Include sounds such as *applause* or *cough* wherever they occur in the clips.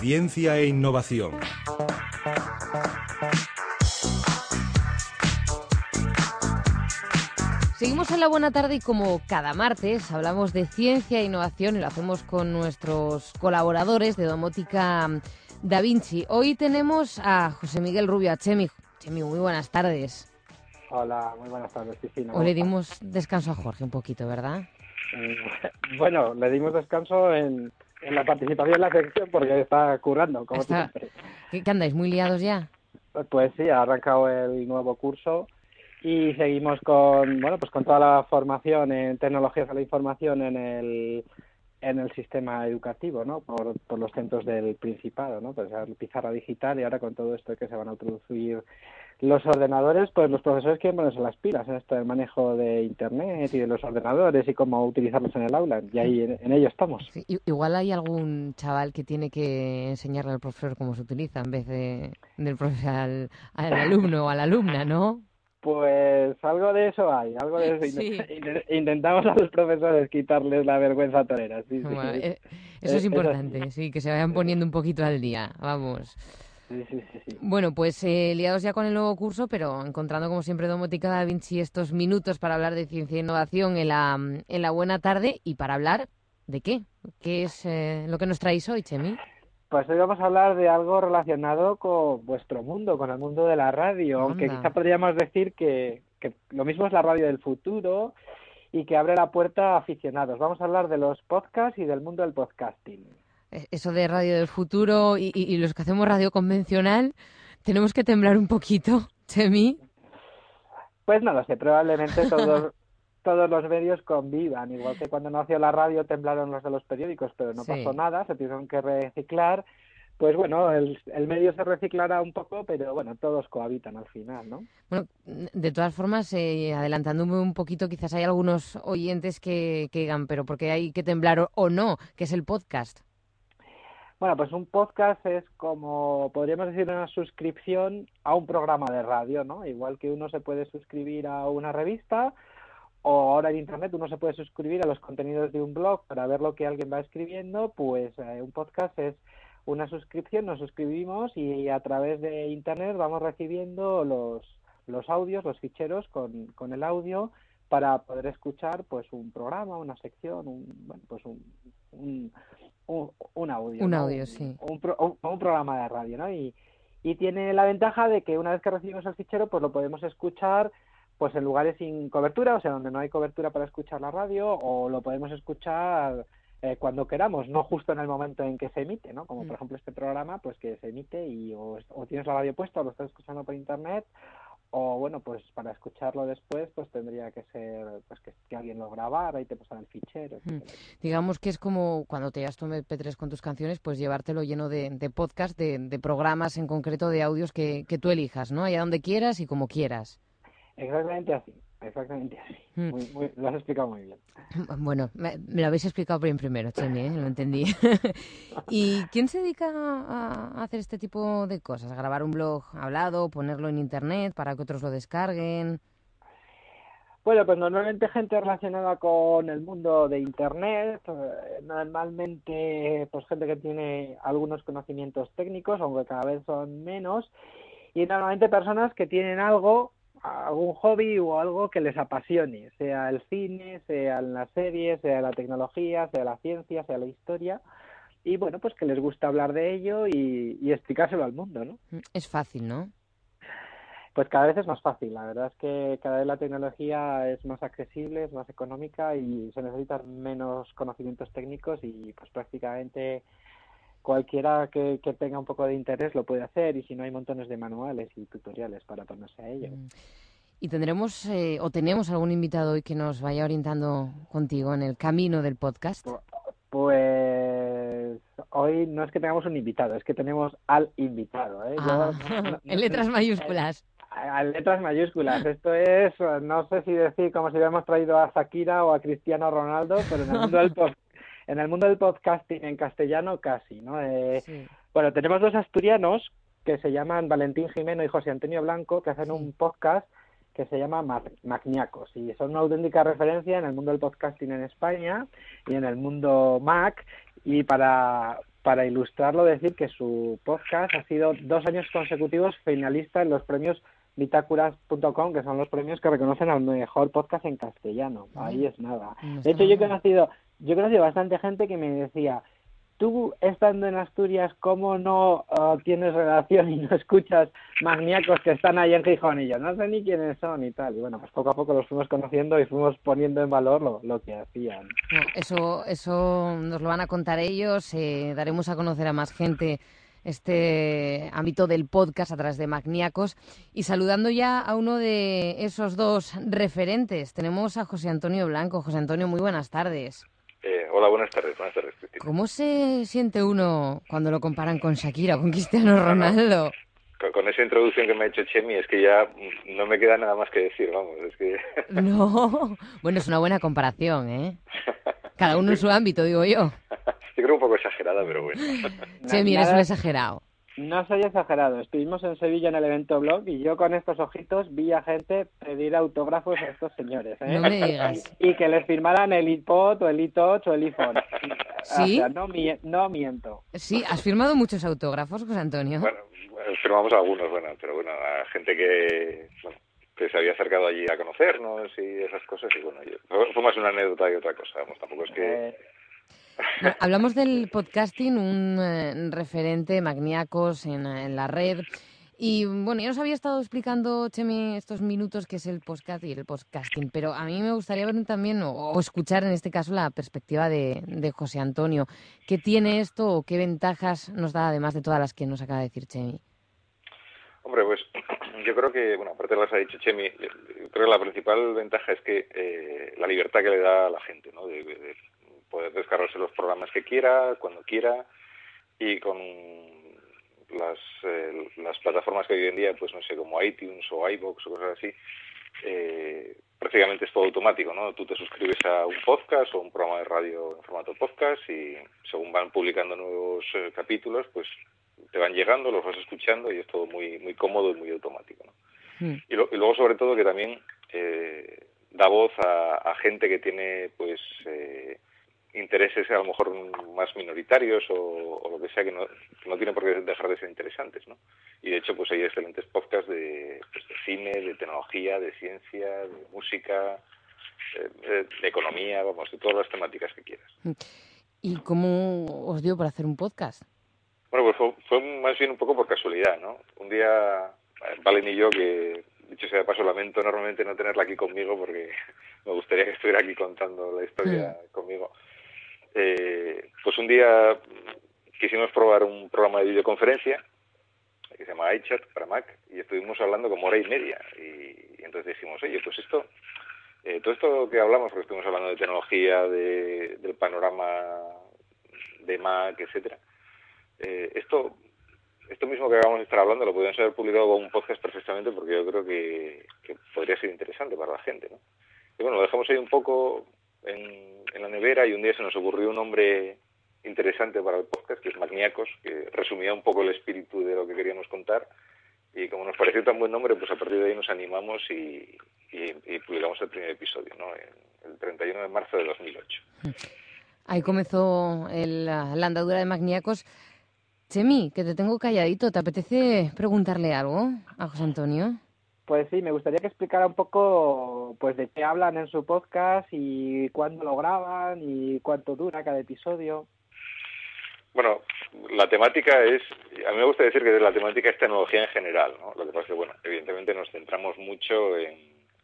Ciencia e innovación. Seguimos en la buena tarde y como cada martes hablamos de ciencia e innovación y lo hacemos con nuestros colaboradores de Domótica Da Vinci. Hoy tenemos a José Miguel Rubio, a Chemi. Chemi, muy buenas tardes. Hola, muy buenas tardes, Cristina. Hoy le dimos descanso a Jorge un poquito, ¿verdad? Eh, bueno, le dimos descanso en, la participación en la sección porque está currando, como siempre. ¿Qué, andáis, muy liados ya? Pues sí, ha arrancado el nuevo curso y seguimos con bueno pues con toda la formación en tecnologías de la información en el en el sistema educativo, ¿no? Por, por los centros del Principado, ¿no? Pues la pizarra digital y ahora con todo esto que se van a introducir los ordenadores, pues los profesores quieren ponerse las pilas en esto del manejo de Internet y de los ordenadores y cómo utilizarlos en el aula. Y ahí en, ello estamos. igual hay algún chaval que tiene que enseñarle al profesor cómo se utiliza en vez de del profesor al, al alumno o a la alumna, ¿no? Pues algo de eso hay, algo de eso. Intentamos a los profesores quitarles la vergüenza torera. Sí, eh, eso es importante, sí, que se vayan poniendo un poquito al día, vamos. Sí, sí, sí, Bueno, pues eh, liados ya con el nuevo curso, pero encontrando como siempre Domótica Da Vinci estos minutos para hablar de ciencia e innovación en la, en la buena tarde y para hablar de qué, qué es eh, lo que nos traéis hoy, Chemi. Pues hoy vamos a hablar de algo relacionado con vuestro mundo, con el mundo de la radio, aunque quizá podríamos decir que, lo mismo es la radio del futuro y que abre la puerta a aficionados. Vamos a hablar de los podcasts y del mundo del podcasting. E, eso de radio del futuro y, los que hacemos radio convencional, tenemos que temblar un poquito, *laughs* Chemi. Pues no lo sé, probablemente *laughs* todos, todos los medios convivan, igual que cuando nació la radio temblaron los de los periódicos, pero no pasó nada, se tuvieron que reciclar. Pues bueno, el, medio se reciclará un poco, pero bueno, todos cohabitan al final, ¿no? Bueno, de todas formas, eh, adelantándome un poquito, quizás hay algunos oyentes que, que digan, pero ¿por qué hay que temblar o no? que es el podcast? Bueno, pues un podcast es como, podríamos decir, una suscripción a un programa de radio, ¿no? Igual que uno se puede suscribir a una revista, o ahora en Internet uno se puede suscribir a los contenidos de un blog para ver lo que alguien va escribiendo, pues eh, un podcast es una suscripción, nos suscribimos y a través de Internet vamos recibiendo los, los audios, los ficheros con, con el audio para poder escuchar pues un programa, una sección, un, bueno, pues un, un, un, audio. Un audio, sí. Un, un, programa de radio, ¿no? Y, y tiene la ventaja de que una vez que recibimos el fichero pues lo podemos escuchar pues en lugares sin cobertura, o sea, donde no hay cobertura para escuchar la radio, o lo podemos escuchar eh, cuando queramos, no justo en el momento en que se emite, ¿no? Como por mm. ejemplo este programa, pues que se emite y o, tienes la radio puesta o lo estás escuchando por internet, o bueno, pues para escucharlo después, pues tendría que ser pues que, alguien lo grabara y te pasara el fichero. Mm. Digamos que es como cuando te llevas tu MP3 con tus canciones, pues llevártelo lleno de, de podcast, de, de, programas en concreto, de audios que, que tú elijas, ¿no? Allá donde quieras y como quieras. Exactamente así, exactamente así. Hmm. lo has explicado muy bien. *laughs* Bueno, me, lo habéis explicado bien primero, Chemi, ¿eh? lo entendí. *laughs* ¿Y quién se dedica a hacer este tipo de cosas? ¿A grabar un blog hablado, ponerlo en internet para que otros lo descarguen? Bueno, pues normalmente gente relacionada con el mundo de Internet, eh, normalmente pues gente que tiene algunos conocimientos técnicos, aunque cada vez son menos, y normalmente personas que tienen algo algún hobby o algo que les apasione, sea el cine, sea la serie, sea la tecnología, sea la ciencia, sea la historia, y bueno, pues que les gusta hablar de ello y, y explicárselo al mundo, ¿no? Mm, es fácil, ¿no? Pues cada vez es más fácil, la verdad es que cada vez la tecnología es más accesible, es más económica y se necesitan menos conocimientos técnicos y pues prácticamente cualquiera que, tenga un poco de interés lo puede hacer y si no hay montones de manuales y tutoriales para ponerse a ello. Mm. Y tendremos eh, o tenemos algún invitado hoy que nos vaya orientando contigo en el camino del podcast. Pues hoy no es que tengamos un invitado, es que tenemos al invitado. ¿eh? Ah, *laughs* en letras mayúsculas. En letras mayúsculas. Esto es, no sé si decir como si hubiéramos traído a Shakira o a Cristiano Ronaldo, pero en el mundo del, *laughs* en el mundo del podcasting en castellano casi, ¿no? Eh, bueno, tenemos dos asturianos que se llaman Valentín Jimeno y José Antonio Blanco que hacen un podcast que se llama Magniacos y son una auténtica referencia en el mundo del podcasting en España y en el mundo Mac y para, para ilustrarlo decir que su podcast ha sido dos años consecutivos finalista en los premios bitácuras.com, que son los premios que reconocen al mejor podcast en castellano. Ahí es nada. De hecho, yo he conocido, yo he conocido bastante gente que me decía, tú estando en Asturias, ¿cómo no uh, tienes relación y no escuchas magníacos que están ahí en Gijón? Y yo no sé ni quiénes son y tal. Y bueno, pues poco a poco los fuimos conociendo y fuimos poniendo en valor lo, lo que hacían. eso, eso nos lo van a contar ellos. Eh, daremos a conocer a más gente este ámbito del podcast a través de Magníacos. Y saludando ya a uno de esos dos referentes, tenemos a José Antonio Blanco. José Antonio, muy buenas tardes. Eh, hola, buenas tardes, buenas tardes, ¿Cómo se siente uno cuando lo comparan con Shakira, con Cristiano Ronaldo? Con, esa introducción que me ha hecho Chemi es que ya no me queda nada más que decir, vamos, es que... No, *laughs* bueno, es una buena comparación, ¿eh? *laughs* Cada uno en su ámbito, digo yo. *laughs* Yo creo un poco exagerada, pero bueno. *laughs* Chemi, eres un exagerado. No soy exagerado. Estuvimos en Sevilla en el evento blog y yo con estos ojitos vi a gente pedir autógrafos a estos señores. ¿eh? No me digas. Y que les firmaran el iPod o el iTouch o el iPhone. ¿Sí? O sea, no, no miento. Sí, ¿has firmado muchos autógrafos, José Antonio? Bueno, firmamos algunos, bueno, pero bueno, a gente que, que se había acercado allí a conocernos y esas cosas. Y bueno, fue más una anécdota y otra cosa. Vamos, tampoco es que... Eh, *laughs* hablamos del podcasting, un eh, referente magníacos en, en, la red. Y bueno, yo nos había estado explicando, Chemi, estos minutos que es el podcast y el podcasting, pero a mí me gustaría ver también, o, escuchar en este caso, la perspectiva de, de, José Antonio. ¿Qué tiene esto o qué ventajas nos da, además de todas las que nos acaba de decir Chemi? Hombre, pues yo creo que, bueno, aparte de las ha dicho Chemi, creo que la principal ventaja es que eh, la libertad que le da a la gente, ¿no? De, de, poder descargarse los programas que quiera, cuando quiera, y con las, eh, las plataformas que hoy en día, pues no sé, como iTunes o iBox o cosas así, eh, prácticamente es todo automático, ¿no? Tú te suscribes a un podcast o un programa de radio en formato podcast y según van publicando nuevos eh, capítulos, pues te van llegando, los vas escuchando y es todo muy muy cómodo y muy automático, ¿no? Mm. Y, y, luego sobre todo que también eh, da voz a, a, gente que tiene pues eh, intereses a lo mejor más minoritarios o, lo que sea que no, que no tienen por qué dejar de ser interesantes, ¿no? Y de hecho pues hay excelentes podcasts de, pues, de cine, de tecnología, de ciencia, de música, de, de, economía, vamos, de todas las temáticas que quieras. ¿Y cómo os dio para hacer un podcast? Fue, fue más bien un poco por casualidad, ¿no? Un día, Valen y yo, que dicho sea de paso, lamento enormemente no tenerla aquí conmigo porque *laughs* me gustaría que estuviera aquí contando la historia mm. conmigo eh, pues un día quisimos probar un programa de videoconferencia que se llama iChat para Mac y estuvimos hablando como hora y media y, y entonces dijimos, oye, pues esto, eh, todo esto que hablamos, porque estuvimos hablando de tecnología, de, del panorama de Mac, etcétera, eh, esto esto mismo que acabamos de estar hablando lo podríamos haber publicado como un podcast perfectamente porque yo creo que, que podría ser interesante para la gente, ¿no? Y bueno, lo dejamos ahí un poco en, en la nevera y un día se nos ocurrió un nombre interesante para el podcast, que es Magníacos, que resumía un poco el espíritu de lo que queríamos contar. Y como nos pareció tan buen nombre, pues a partir de ahí nos animamos y, y, publicamos el primer episodio, ¿no? el 31 de marzo de 2008. Ahí comenzó el, la andadura de Magníacos. Chemi, que te tengo calladito, ¿te apetece preguntarle algo a José Antonio? Pues sí, me gustaría que explicara un poco pues de qué hablan en su podcast y cuándo lo graban y cuánto dura cada episodio. Bueno, la temática es, a mí me gusta decir que la temática es tecnología en general, ¿no? Lo que pasa es que, bueno, evidentemente nos centramos mucho en,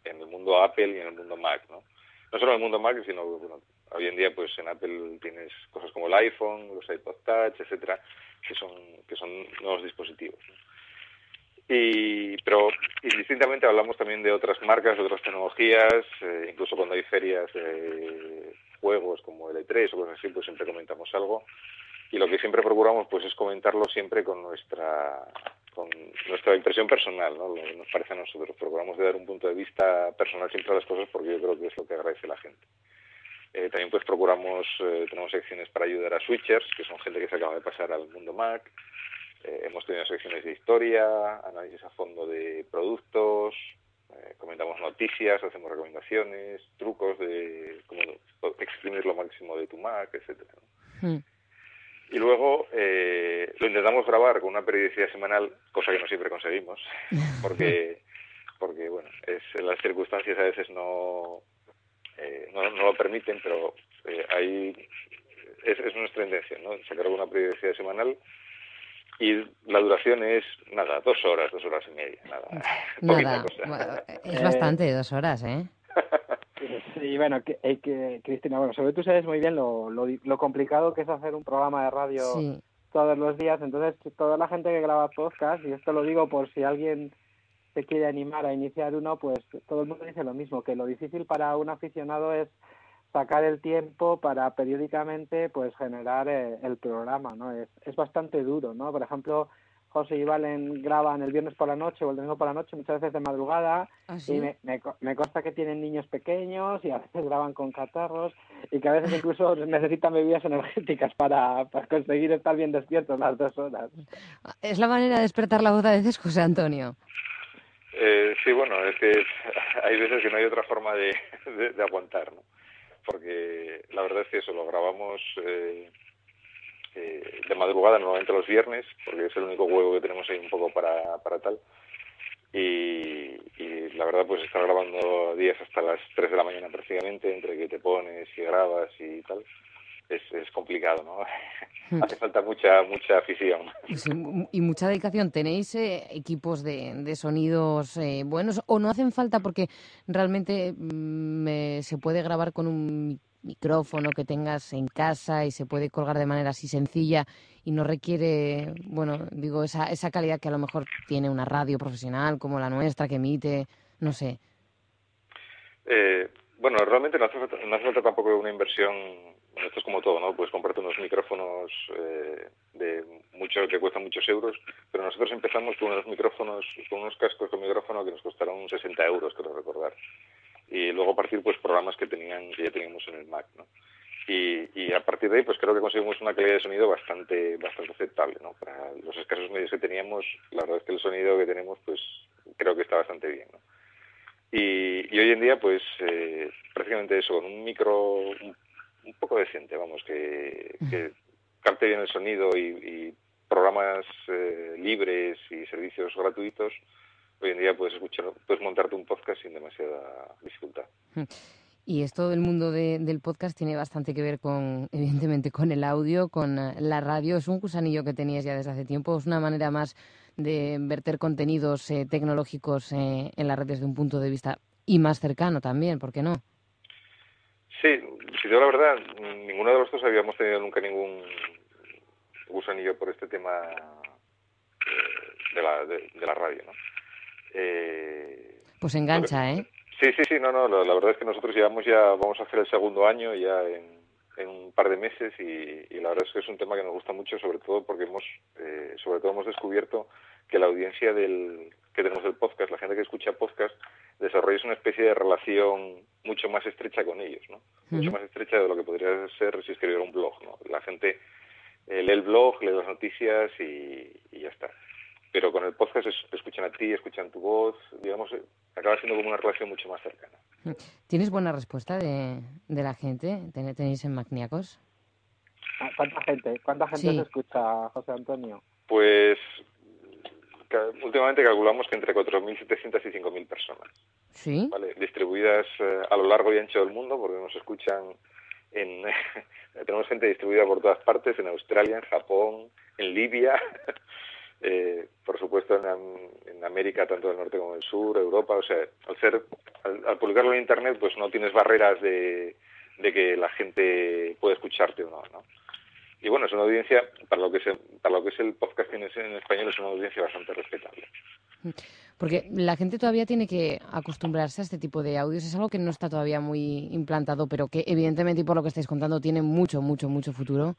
en el mundo Apple y en el mundo Mac, ¿no? No solo en el mundo Mac, sino, bueno, hoy en día, pues en Apple tienes cosas como el iPhone, los iPod Touch, etcétera, que son, que son nuevos dispositivos. Y, pero indistintamente hablamos también de otras marcas, otras tecnologías, eh, incluso cuando hay ferias de juegos como el E3 o cosas así, pues siempre comentamos algo. Y lo que siempre procuramos pues es comentarlo siempre con nuestra con nuestra impresión personal, ¿no? Lo que nos parece a nosotros. Procuramos de dar un punto de vista personal siempre a las cosas porque yo creo que es lo que agradece la gente. Eh, también pues procuramos, eh, tenemos secciones para ayudar a switchers, que son gente que se acaba de pasar al mundo Mac, eh, hemos tenido secciones de historia, análisis a fondo de productos, eh, comentamos noticias, hacemos recomendaciones, trucos de cómo exprimir lo máximo de tu Mac, etcétera. Hmm. Y luego lo intentamos grabar con una periodicidad semanal, cosa que no siempre conseguimos, *laughs* porque, porque bueno, es, las circunstancias a veces no, eh, no, lo permiten, pero eh, ahí es, es, nuestra intención, ¿no? Sacar una periodicidad semanal y la duración es, nada, dos horas, dos horas y media, nada. nada, *laughs* es bastante, *laughs* dos horas, ¿eh? Sí, bueno, que, que, Cristina, bueno, sobre tú sabes muy bien lo, lo, complicado que es hacer un programa de radio todos los días. Entonces, toda la gente que graba podcast, y esto lo digo por si alguien se quiere animar a iniciar uno, pues todo el mundo dice lo mismo, que lo difícil para un aficionado es sacar el tiempo para periódicamente pues generar eh, el programa, ¿no? Es, es bastante duro, ¿no? Por ejemplo, José y Valen graban el viernes por la noche o el domingo por la noche, muchas veces de madrugada, ¿Ah, y me, me, consta que tienen niños pequeños y a veces graban con catarros y que a veces incluso *laughs* necesitan bebidas energéticas para, para conseguir estar bien despiertos las dos horas. ¿Es la manera de despertar la voz a veces, José Antonio? Eh, sí, bueno, es que *laughs* hay veces que no hay otra forma de, de, aguantar, ¿no? Porque la verdad es que eso lo grabamos... Eh, eh, de madrugada, normalmente los viernes, porque es el único huevo que tenemos ahí un poco para, para tal. Y, la verdad, pues estar grabando días hasta las 3 de la mañana prácticamente, entre que te pones y grabas y tal, es, es complicado, ¿no? *laughs* Hmm. Hace falta mucha mucha afición. y mucha dedicación. ¿Tenéis eh, equipos de, de sonidos eh, buenos o no hacen falta porque realmente mm, se puede grabar con un micrófono que tengas en casa y se puede colgar de manera así sencilla y no requiere, bueno, digo, esa, esa calidad que a lo mejor tiene una radio profesional como la nuestra que emite, no sé. Eh, bueno, realmente no hace, falta, no hace falta tampoco una inversión, esto es como todo, ¿no? Puedes comprarte unos micrófonos eh, de mucho que cuestan muchos euros, pero nosotros empezamos con unos micrófonos, con unos cascos con micrófono que nos costaron 60 euros, creo recordar y luego a partir pues programas que tenían que ya teníamos en el Mac ¿no? y, y a partir de ahí pues creo que conseguimos una calidad de sonido bastante bastante aceptable ¿no? para los escasos medios que teníamos la verdad es que el sonido que tenemos pues creo que está bastante bien ¿no? Y, y hoy en día pues eh, prácticamente eso con un micro un, poco decente vamos que, que capte bien el sonido y, y programas eh, libres y servicios gratuitos hoy en día puedes escuchar, puedes montarte un podcast sin demasiada dificultad. Y esto del mundo del podcast tiene bastante que ver con, *laughs* evidentemente, con el audio, con eh, la radio. Es un gusanillo que tenías ya desde hace tiempo. Es una manera más de verter contenidos eh, tecnológicos eh, en la red desde un punto de vista y más cercano también, ¿por qué no? Sí, si digo la verdad, ninguno de los dos habíamos tenido nunca ningún gusanillo por este tema de la, de la radio, ¿no? Eh, pues engancha, ¿eh? Sí, sí, sí, no, no, la, verdad es que nosotros llevamos ya, vamos a hacer el segundo año ya en, un par de meses y, la verdad es que es un tema que nos gusta mucho, sobre todo porque hemos, eh, sobre todo hemos descubierto que la audiencia del que tenemos del podcast, la gente que escucha podcast, desarrolla una especie de relación mucho más estrecha con ellos, ¿no? Mucho más estrecha de lo que podría ser si escribiera un blog, ¿no? La gente eh, lee el blog, lee las noticias y ya está pero con el podcast escuchan a ti, escuchan tu voz, digamos, eh, acaba siendo como una relación mucho más cercana. ¿Tienes buena respuesta de, de la gente? ¿Tenéis en Magníacos? Ah, ¿Cuánta gente? ¿Cuánta gente se escucha, José Antonio? Pues últimamente calculamos que entre 4.700 y 5.000 personas. ¿Sí? ¿vale? Distribuidas eh, a lo largo y ancho del mundo, porque nos escuchan en... *laughs* tenemos gente distribuida por todas partes, en Australia, en Japón, en Libia, *laughs* eh, por supuesto en, América, tanto del norte como del sur, Europa, o sea, al ser, al, publicarlo en Internet, pues no tienes barreras de, que la gente pueda escucharte o no, ¿no? Y bueno, es una audiencia, para lo que es, para lo que es el podcast en, en español, es una audiencia bastante respetable. Porque la gente todavía tiene que acostumbrarse a este tipo de audios. Es algo que no está todavía muy implantado, pero que evidentemente, y por lo que estáis contando, tiene mucho, mucho, mucho futuro.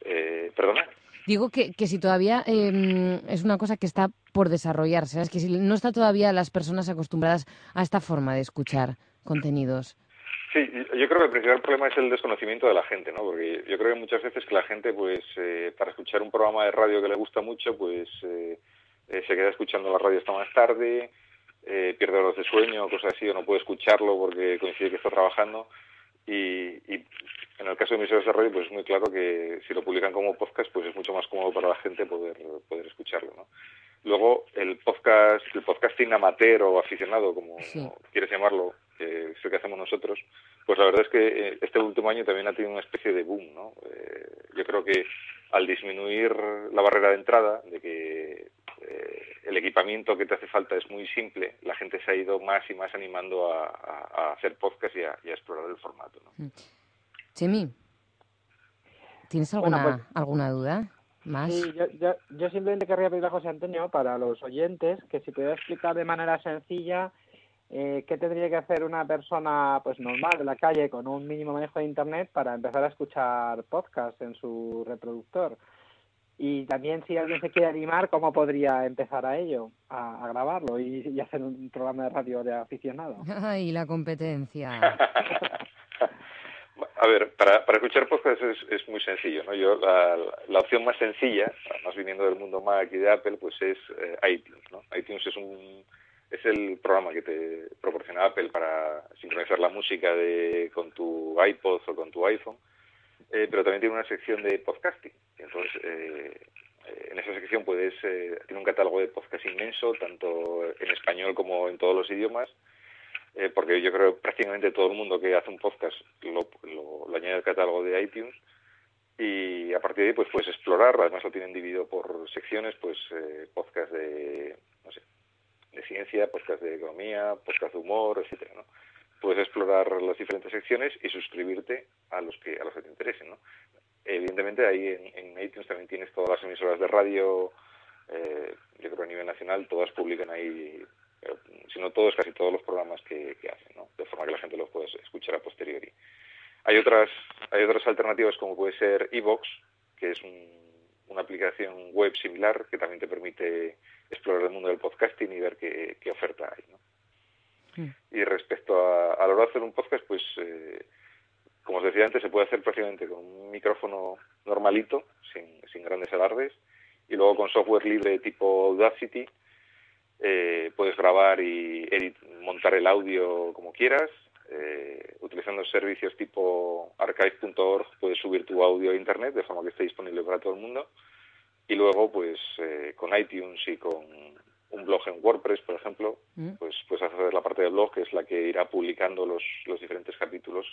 Eh, ¿Perdona? Digo que, que si todavía em, es una cosa que está por desarrollarse, es que si no está todavía las personas acostumbradas a esta forma de escuchar contenidos. Sí, yo creo que el principal problema es el desconocimiento de la gente, ¿no? Porque yo creo que muchas veces que la gente, pues, eh, para escuchar un programa de radio que le gusta mucho, pues, eh, se queda escuchando la radio hasta más tarde, eh, pierde horas de sueño cosas así, o no puede escucharlo porque coincide que está trabajando. Y, y en el caso de emisoras de radio, pues es muy claro que si lo publican como podcast, pues es mucho más cómodo para la gente poder, poder escucharlo, ¿no? Luego, el podcast, el podcasting amateur o aficionado, como quieres llamarlo, que es el que hacemos nosotros, pues la verdad es que eh, este último año también ha tenido una especie de boom, ¿no? Eh, yo creo que al disminuir la barrera de entrada, de que eh, el equipamiento que te hace falta es muy simple, la gente se ha ido más y más animando a, hacer podcast y a, explorar el formato, ¿no? Chemi, ¿tienes alguna, pues alguna duda? ¿Más? Sí, yo, yo, yo simplemente querría pedirle a José Antonio, para los oyentes, que si pudiera explicar de manera sencilla eh, qué tendría que hacer una persona pues normal de la calle con un mínimo manejo de internet para empezar a escuchar podcast en su reproductor y también si alguien se quiere animar cómo podría empezar a ello a, grabarlo y, hacer un programa de radio de aficionado *laughs* ay la competencia *laughs* a ver para, para escuchar podcast es, es muy sencillo no yo la, la, opción más sencilla más viniendo del mundo Mac y de Apple pues es eh, iTunes no iTunes es un es el programa que te proporciona Apple para sincronizar la música de, con tu iPod o con tu iPhone, eh, pero también tiene una sección de podcasting. Entonces, eh, en esa sección puedes, eh, tiene un catálogo de podcast inmenso, tanto en español como en todos los idiomas, eh, porque yo creo que prácticamente todo el mundo que hace un podcast lo, lo, lo añade al catálogo de iTunes y a partir de ahí pues puedes explorar, además lo tienen dividido por secciones, pues eh, podcast de, no sé, de ciencia, podcast de economía, podcast de humor, etcétera, ¿no? Puedes explorar las diferentes secciones y suscribirte a los que a los que te interesen, ¿no? Evidentemente ahí en, iTunes también tienes todas las emisoras de radio, eh, yo creo a nivel nacional todas publican ahí, eh, si no todos, casi todos los programas que, que hacen, ¿no? De forma que la gente los pueda escuchar a posteriori. Hay otras, hay otras alternativas como puede ser Evox, que es una aplicación web similar que también te permite explorar el mundo del podcasting y ver qué, oferta hay. ¿no? Y respecto a, a la hora de hacer un podcast, pues eh, como os decía antes, se puede hacer prácticamente con un micrófono normalito, sin, sin grandes alardes, y luego con software libre tipo Audacity eh, puedes grabar y montar el audio como quieras. Eh, utilizando servicios tipo archive.org puedes subir tu audio a internet de forma que esté disponible para todo el mundo y luego, pues eh, con iTunes y con un blog en WordPress, por ejemplo, mm. pues pues hacer la parte del blog que es la que irá publicando los, los diferentes capítulos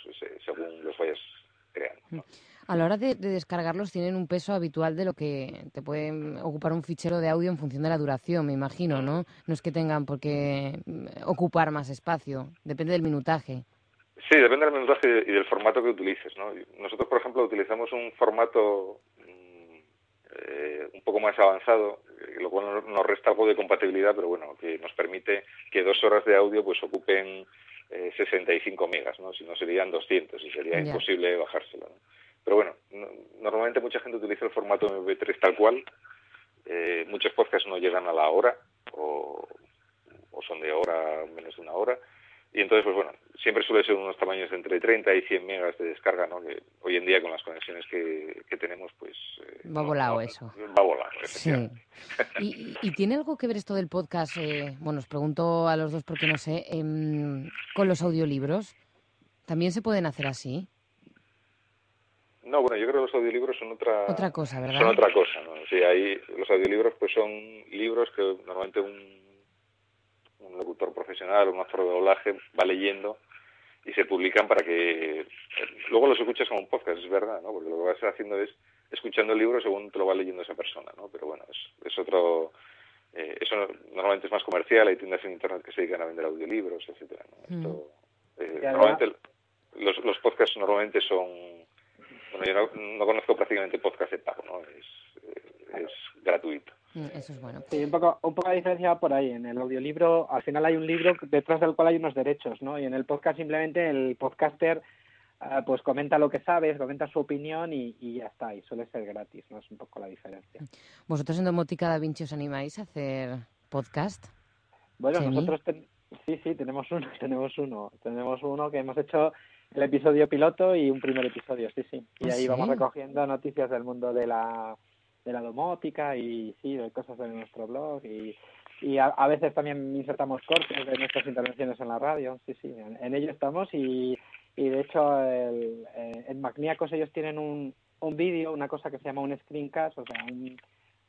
según los vayas creando. Mm. A la hora de, descargarlos tienen un peso habitual de lo que te puede ocupar un fichero de audio en función de la duración, me imagino, ¿no? No es que tengan por qué mm, ocupar más espacio, depende del minutaje. Sí, depende del minutaje y del formato que utilices, ¿no? Nosotros, por ejemplo, utilizamos un formato eh, un poco más avanzado, eh, lo cual nos resta algo de compatibilidad, pero bueno, que nos permite que dos horas de audio pues ocupen eh, 65 megas, ¿no? Si no serían 200 y sería imposible bajárselo. Pero bueno, normalmente mucha gente utiliza el formato MP3 tal cual. Eh, muchos podcasts no llegan a la hora o, o son de hora menos de una hora y entonces, pues bueno, siempre suele ser unos tamaños entre 30 y 100 megas de descarga, ¿no? Que hoy en día con las conexiones que, que tenemos, pues... Eh, va volado eso. Va volado, sí. ¿Y, ¿Y, tiene algo que ver esto del podcast? Eh, bueno, os pregunto a los dos porque no sé, eh, con los audiolibros. ¿También se pueden hacer así? No, bueno, yo creo que los audiolibros son otra... Otra cosa, ¿verdad? Son otra cosa, ¿no? Sí, ahí los audiolibros pues son libros que normalmente un un locutor profesional o un actor de doblaje va leyendo y se publican para que luego los escuches como un podcast, es verdad, ¿no? Porque lo que vas haciendo es escuchando el libro según te lo va leyendo esa persona, ¿no? Pero bueno, es, es otro... Eh, eso normalmente es más comercial, hay tiendas en Internet que se dedican a vender audiolibros, etcétera ¿no? Mm. eh, normalmente los, los podcasts normalmente son... Bueno, yo no, conozco prácticamente podcast de pago, ¿no? Es, eh, es gratuito. Mm, eso es bueno. Sí, un poco, un poco diferencia por ahí. En el audiolibro, al final hay un libro detrás del cual hay unos derechos, ¿no? Y en el podcast simplemente el podcaster uh, pues comenta lo que sabes, comenta su opinión y, y, ya está. Y suele ser gratis, ¿no? Es un poco la diferencia. ¿Vosotros en Domótica Da Vinci os animáis a hacer podcast? Bueno, nosotros sí, sí, tenemos uno, *laughs* tenemos uno. Tenemos uno que hemos hecho el episodio piloto y un primer episodio, sí, sí. Y ¿Ah, ahí vamos recogiendo noticias del mundo de la de la domótica y sí, de cosas de nuestro blog y y a, veces también insertamos cortes de nuestras intervenciones en la radio. Sí, sí, en, ello estamos y, y de hecho el, eh, en Magníacos ellos tienen un, un vídeo, una cosa que se llama un screencast, o sea,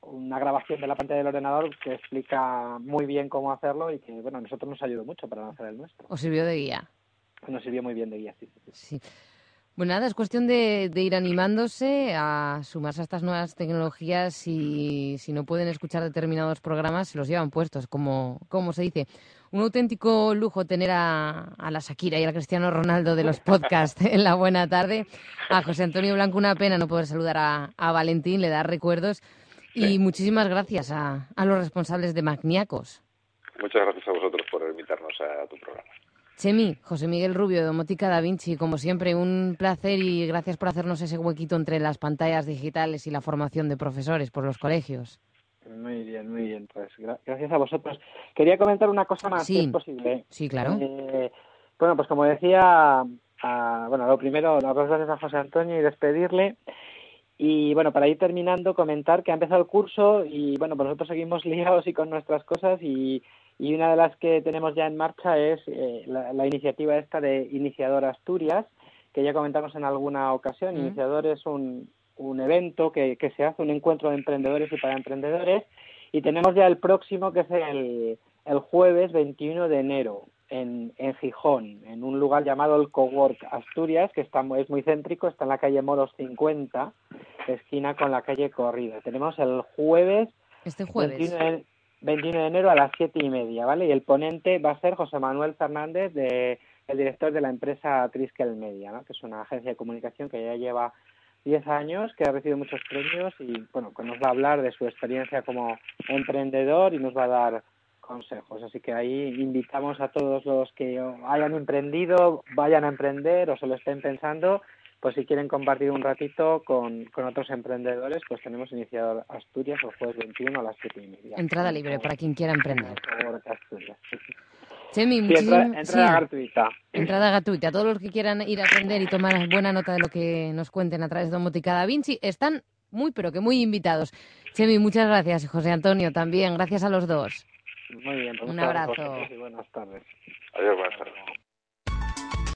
una grabación de la pantalla del ordenador que explica muy bien cómo hacerlo y que, bueno, a nosotros nos ayudó mucho para hacer el nuestro. ¿Os sirvió de guía? Nos sirvió muy bien de guía, sí. sí. Bueno, nada, es cuestión de, ir animándose a sumarse a estas nuevas tecnologías y si no pueden escuchar determinados programas, se los llevan puestos, como, como se dice. Un auténtico lujo tener a, a la Shakira y al Cristiano Ronaldo de los podcasts en la buena tarde. A José Antonio Blanco, una pena no poder saludar a, a Valentín, le da recuerdos. Y muchísimas gracias a, a los responsables de Magniacos. Muchas gracias a vosotros por invitarnos a tu programa. Chemi, José Miguel Rubio, de Domótica Da Vinci, como siempre, un placer y gracias por hacernos ese huequito entre las pantallas digitales y la formación de profesores por los colegios. Muy bien, muy bien. Pues gracias a vosotros. Quería comentar una cosa más, si es posible. Sí, claro. Eh, bueno, pues como decía, bueno, lo primero, las dos gracias a José Antonio y despedirle. Y bueno, para ir terminando, comentar que ha empezado el curso y bueno, pues nosotros seguimos *laughs* liados y con nuestras cosas y y una de las que tenemos ya en marcha es eh, la, iniciativa esta de Iniciador Asturias, que ya comentamos en alguna ocasión. Iniciador es un, un evento que, que se hace, un encuentro de emprendedores y para emprendedores. Y tenemos ya el próximo, que es el, el jueves 21 de enero, en, en Gijón, en un lugar llamado el Cowork Asturias, que está, es muy céntrico, está en la calle Moros 50, esquina con la calle Corrida. Tenemos el jueves, este jueves. 21 21 de enero a las siete y media, ¿vale? Y el ponente va a ser José Manuel Fernández, de, el director de la empresa Triskel Media, ¿no? Que es una agencia de comunicación que ya lleva 10 años, que ha recibido muchos premios y, bueno, que nos va a hablar de su experiencia como emprendedor y nos va a dar consejos. Así que ahí invitamos a todos los que hayan emprendido, vayan a emprender o se lo estén pensando, pues si quieren compartir un ratito con, con otros emprendedores, pues tenemos iniciado Asturias el jueves 21 a las 7 y media. Entrada libre para quien quiera emprender. Chemi, entrada, gratuita. Entrada gratuita. Todos los que quieran ir a aprender y tomar buena nota de lo que nos cuenten a través de Domotica Da Vinci están muy, pero que muy invitados. Chemi, muchas gracias. José Antonio también. Gracias a los dos. Muy bien. Pues Un abrazo. Y buenas tardes. Adiós, buenas tardes.